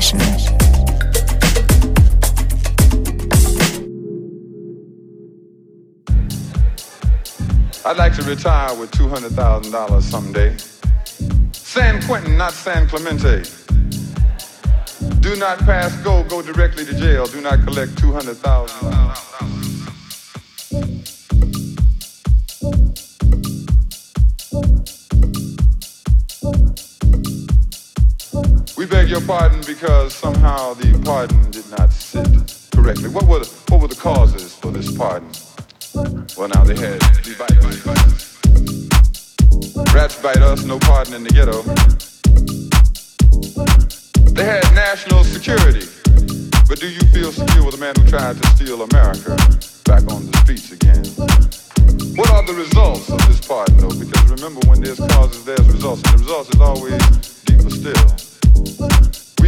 Session. I'd like to retire with $200,000 someday. San Quentin, not San Clemente. Do not pass go, go directly to jail. Do not collect $200,000. Pardon because somehow the pardon did not sit correctly. What were the, what were the causes for this pardon? Well, now they had the rats bite us, no pardon in the ghetto. They had national security, but do you feel secure with a man who tried to steal America back on the streets again? What are the results of this pardon, though? Because remember, when there's causes, there's results, and the results is always deeper still.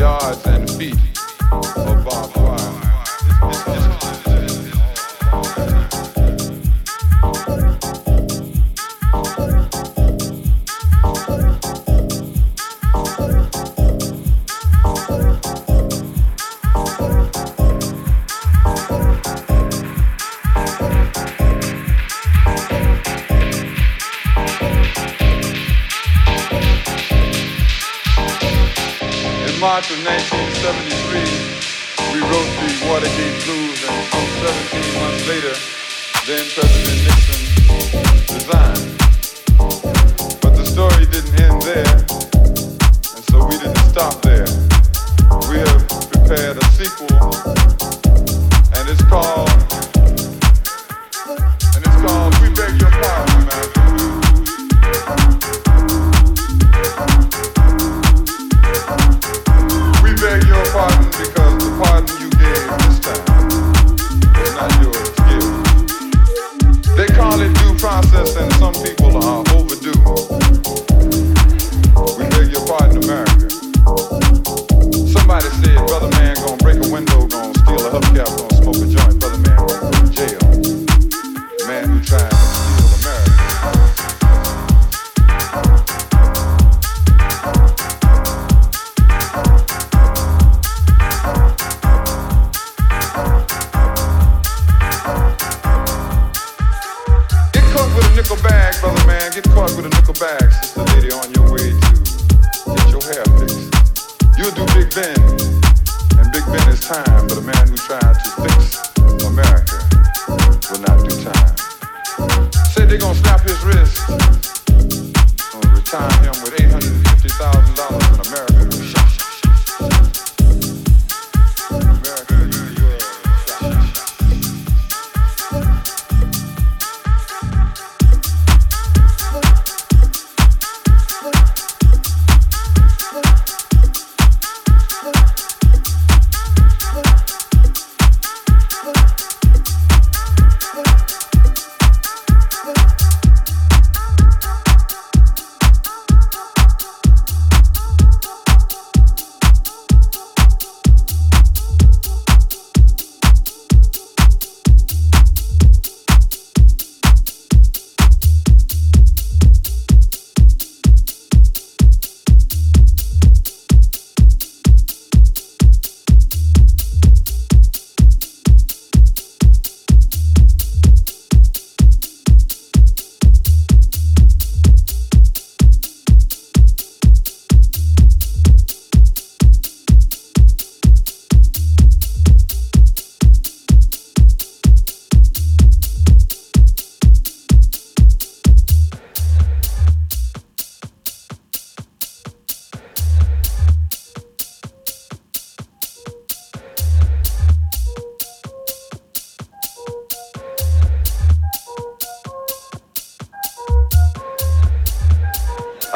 yards and feet of barbed wire.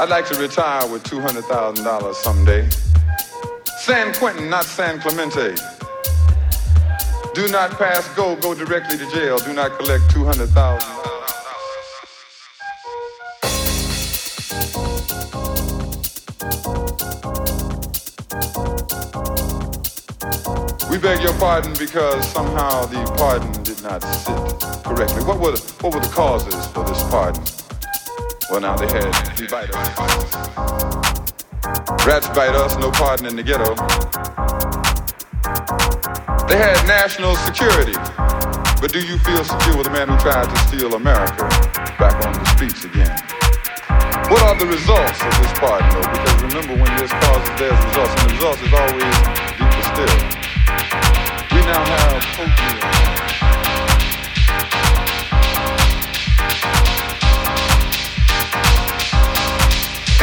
I'd like to retire with $200,000 someday. San Quentin, not San Clemente. Do not pass go, go directly to jail. Do not collect 200,000. We beg your pardon because somehow the pardon did not sit correctly. What were the, what were the causes for this pardon? Well, now the us. Rats bite us, no pardon in the ghetto. They had national security. But do you feel secure with a man who tried to steal America back on the streets again? What are the results of this pardon, though? Because remember, when there's causes, there's results, and the results is always deeper still. We now have opium.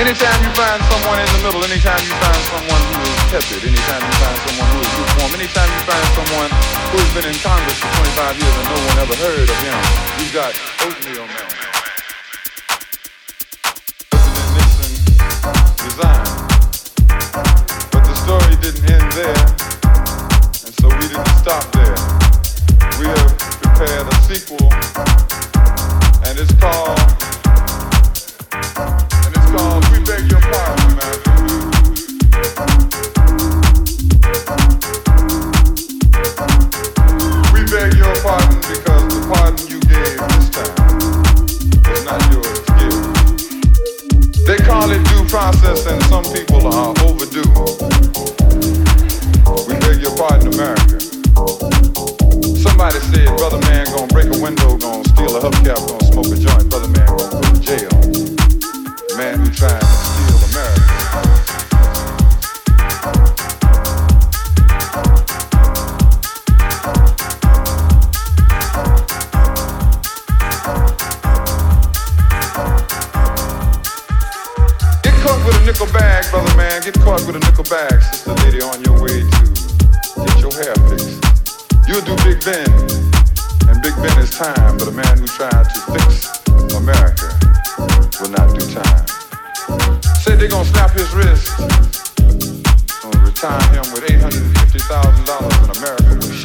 Anytime you find someone in the middle, anytime you find someone who is tepid, anytime you find someone who is lukewarm, anytime you find someone who has been in Congress for 25 years and no one ever heard of him, you've got oatmeal man. His wrist. Gonna retire him with $850,000 in America. You will.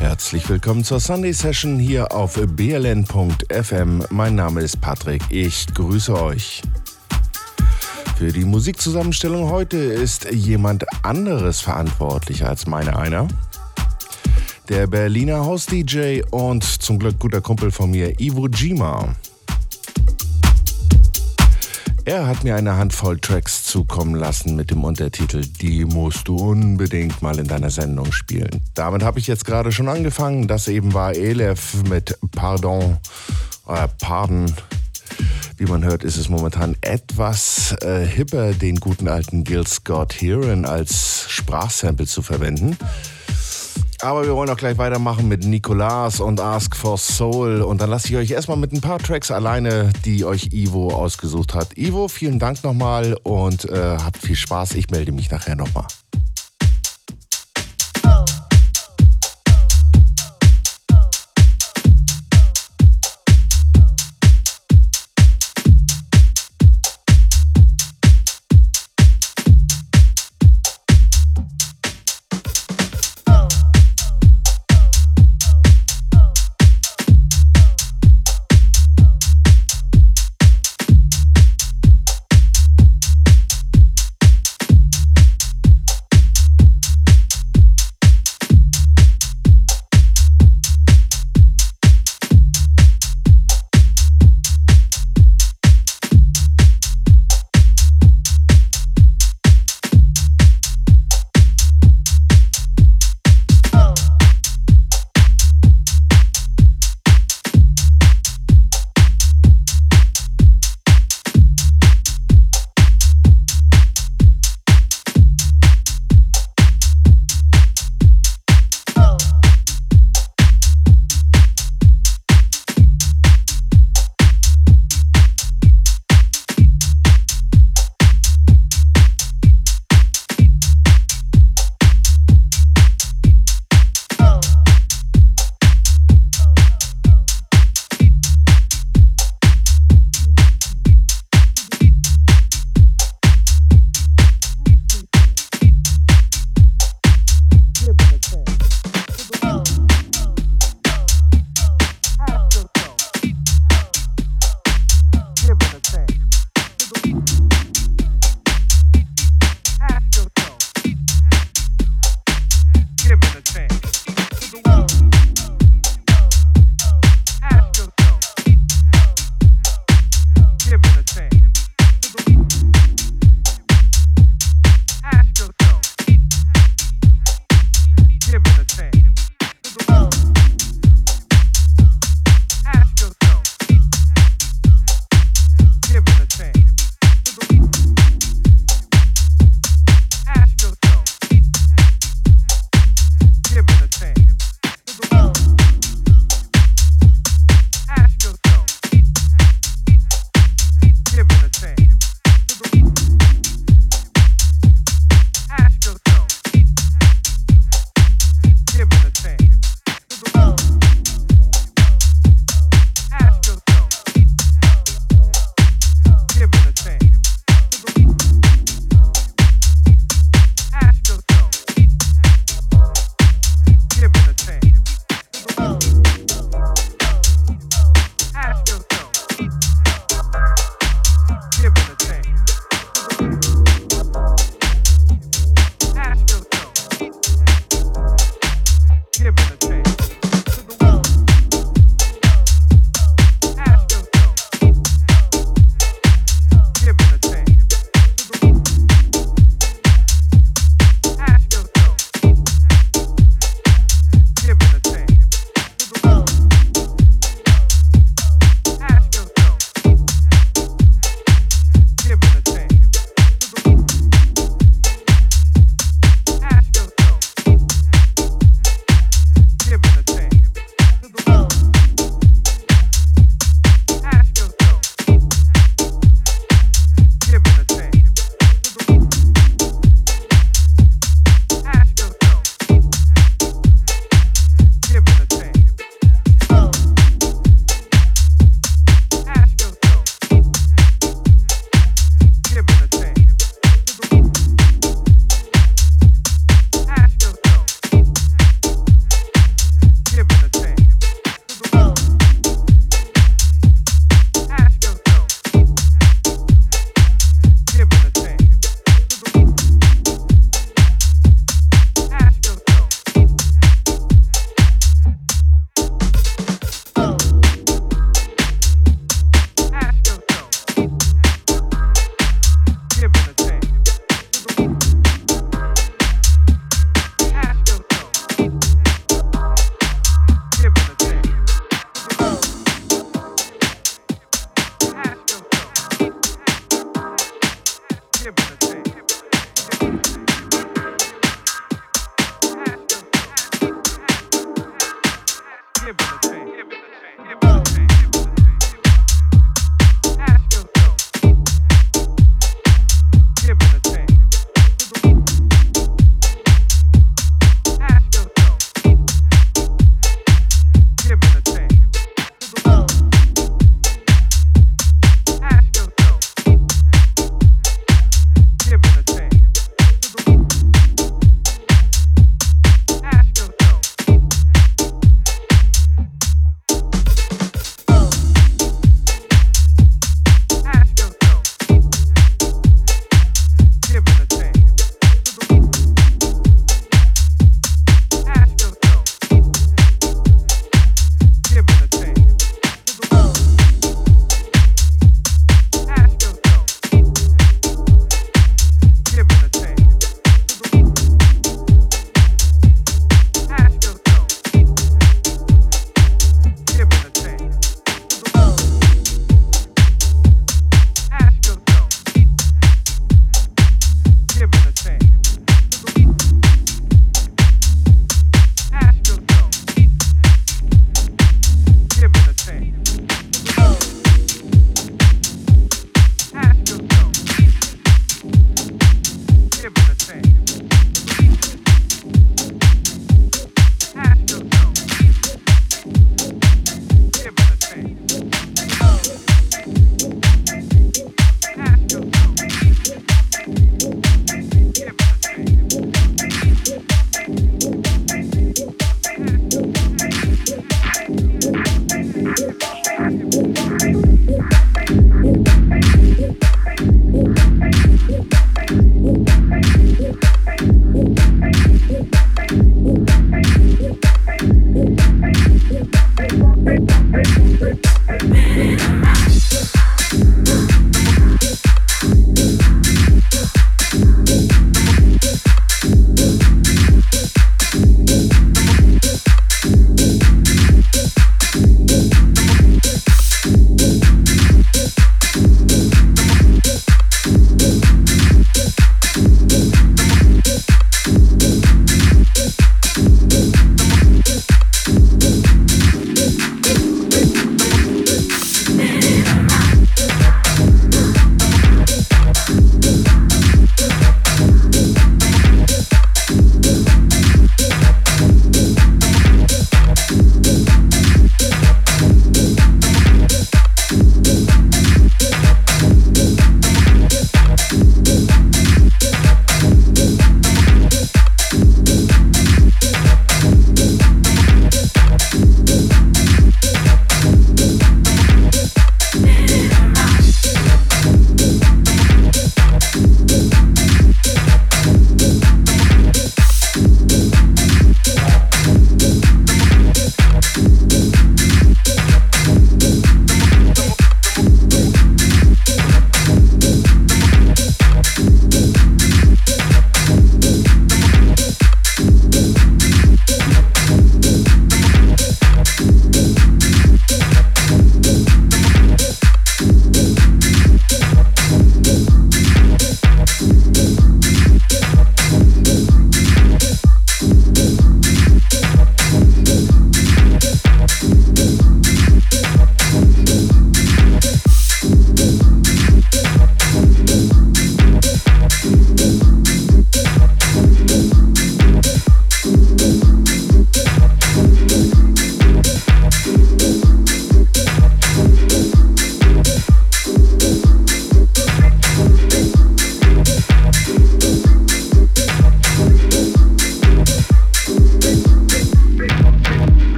Herzlich willkommen zur Sunday Session hier auf bln.fm. Mein Name ist Patrick. Ich grüße euch. Für die Musikzusammenstellung heute ist jemand anderes verantwortlich als meine einer. Der Berliner House-DJ und zum Glück guter Kumpel von mir, Ivo Jima. Er hat mir eine Handvoll Tracks zukommen lassen mit dem Untertitel Die musst du unbedingt mal in deiner Sendung spielen. Damit habe ich jetzt gerade schon angefangen. Das eben war Elef mit Pardon, äh, Pardon wie man hört, ist es momentan etwas äh, hipper, den guten alten Gil Scott Heron als Sprachsample zu verwenden. Aber wir wollen auch gleich weitermachen mit Nicolas und Ask for Soul. Und dann lasse ich euch erstmal mit ein paar Tracks alleine, die euch Ivo ausgesucht hat. Ivo, vielen Dank nochmal und äh, habt viel Spaß. Ich melde mich nachher nochmal.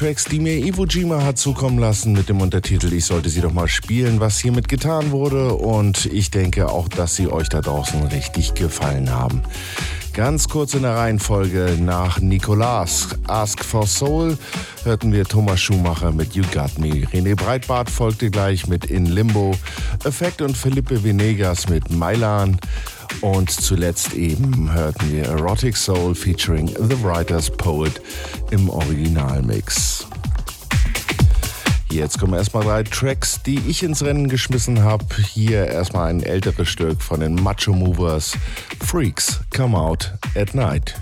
Tracks, die mir Iwo Jima hat zukommen lassen mit dem Untertitel Ich sollte sie doch mal spielen, was hiermit getan wurde. Und ich denke auch, dass sie euch da draußen richtig gefallen haben. Ganz kurz in der Reihenfolge nach Nicolas Ask for Soul hörten wir Thomas Schumacher mit You Got Me. René Breitbart folgte gleich mit In Limbo. Effekt und Felipe Venegas mit Mailan. Und zuletzt eben hörten wir Erotic Soul featuring The Writer's Poet im Originalmix. Jetzt kommen erstmal drei Tracks, die ich ins Rennen geschmissen habe. Hier erstmal ein älteres Stück von den Macho Movers. Freaks Come Out at Night.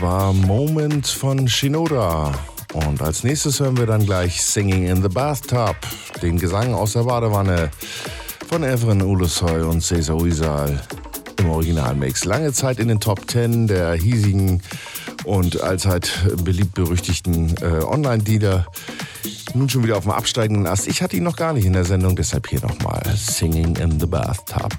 Wie war? von Shinoda. Und als nächstes hören wir dann gleich Singing in the Bathtub, den Gesang aus der Badewanne von Evren Ulusoy und Cesar Uysal im Originalmix. Lange Zeit in den Top 10 der hiesigen und allzeit beliebt berüchtigten äh, Online-Dealer. Nun schon wieder auf dem absteigenden Ast. Ich hatte ihn noch gar nicht in der Sendung, deshalb hier nochmal Singing in the Bathtub.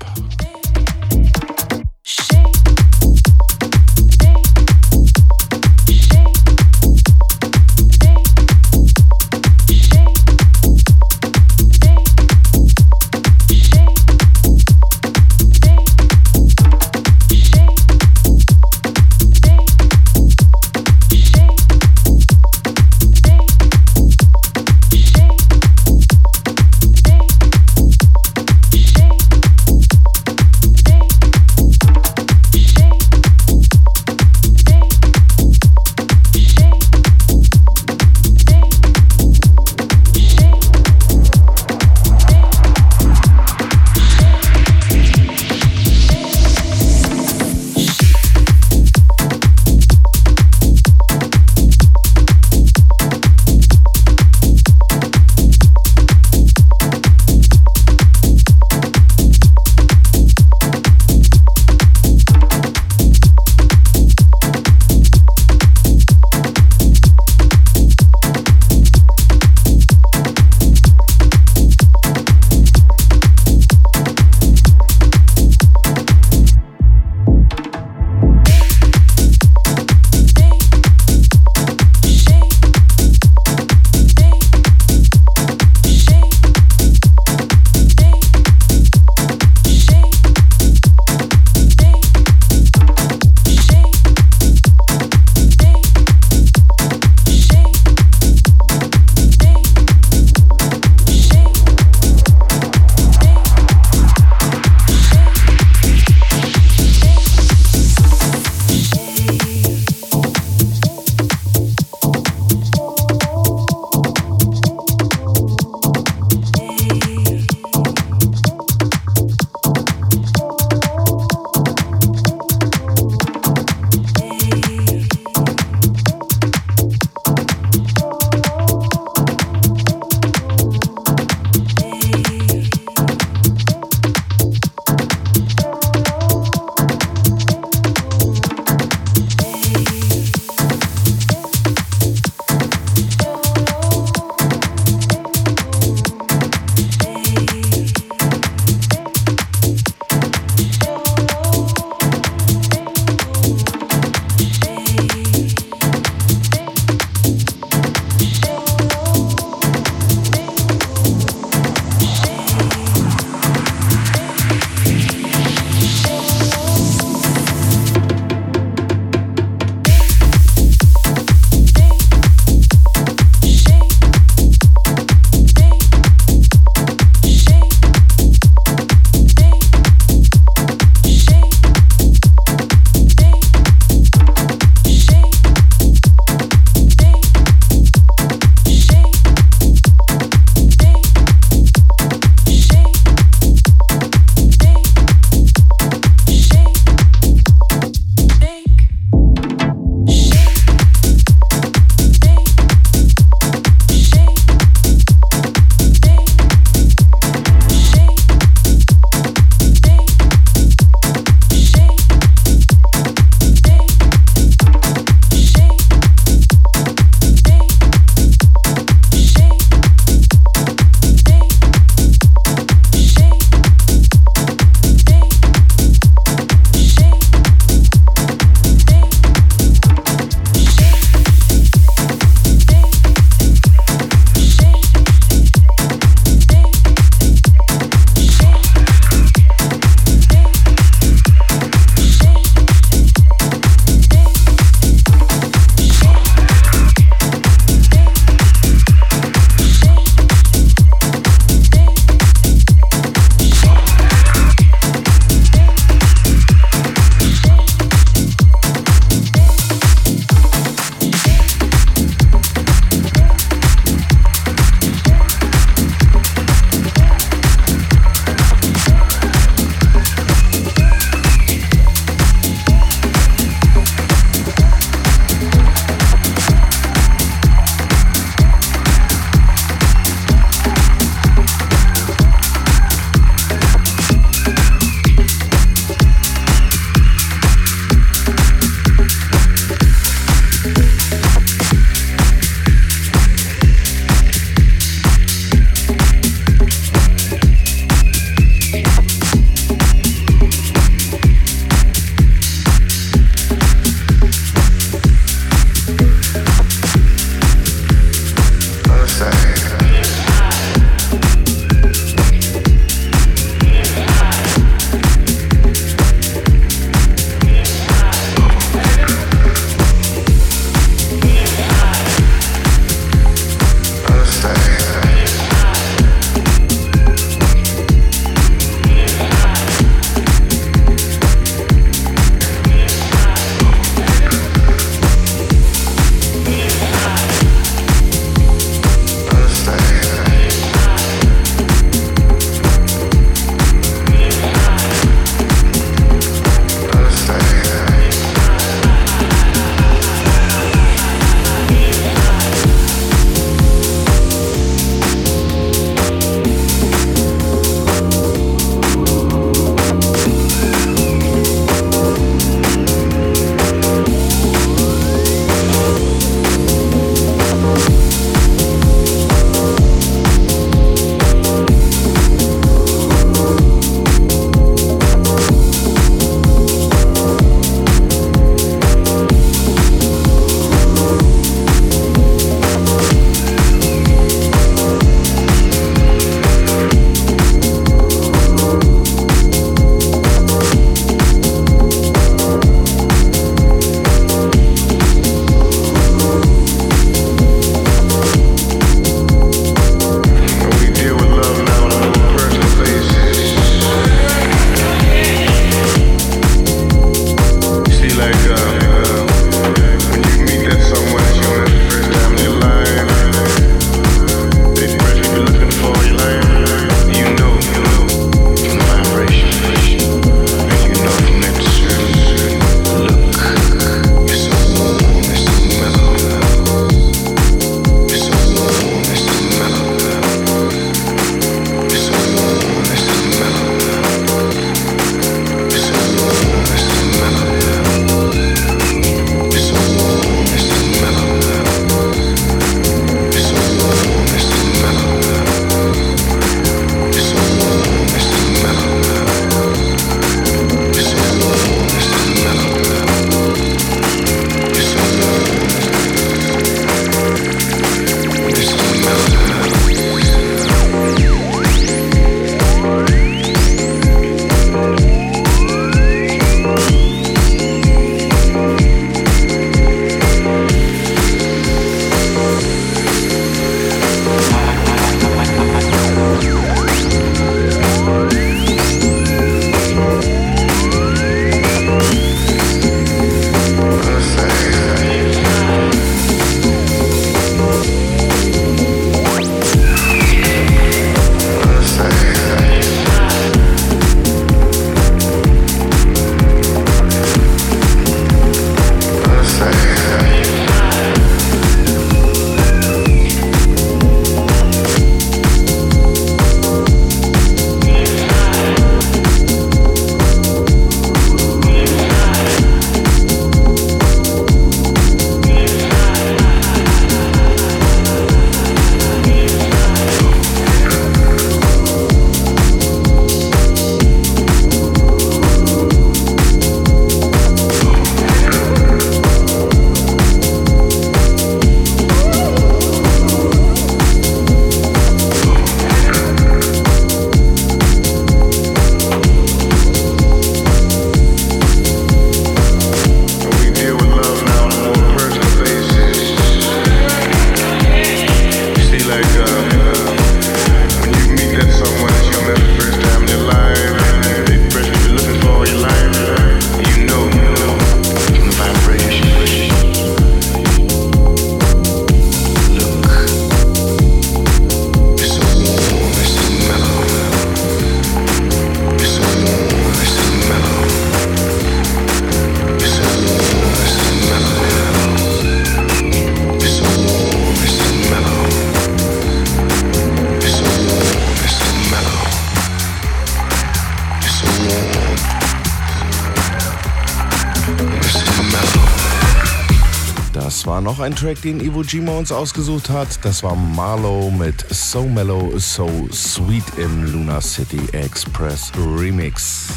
Ein Track, den Iwo Jima uns ausgesucht hat. Das war Marlow mit So Mellow, So Sweet im Luna City Express Remix.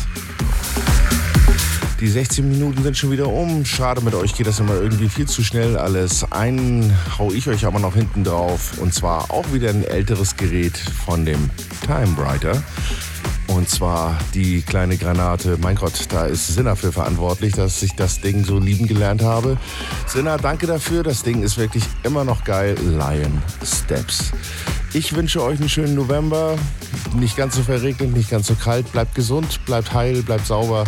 Die 16 Minuten sind schon wieder um. Schade, mit euch geht das immer irgendwie viel zu schnell alles. Einen hau ich euch aber noch hinten drauf. Und zwar auch wieder ein älteres Gerät von dem Time. Und zwar die kleine Granate. Mein Gott, da ist Sinner für verantwortlich, dass ich das Ding so lieben gelernt habe. Sinner, danke dafür. Das Ding ist wirklich immer noch geil. Lion Steps. Ich wünsche euch einen schönen November. Nicht ganz so verregnet, nicht ganz so kalt. Bleibt gesund, bleibt heil, bleibt sauber.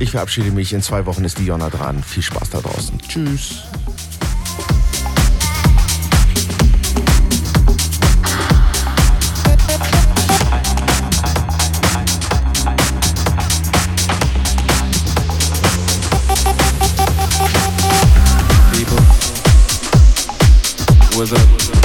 Ich verabschiede mich. In zwei Wochen ist die Jonna dran. Viel Spaß da draußen. Tschüss. was up.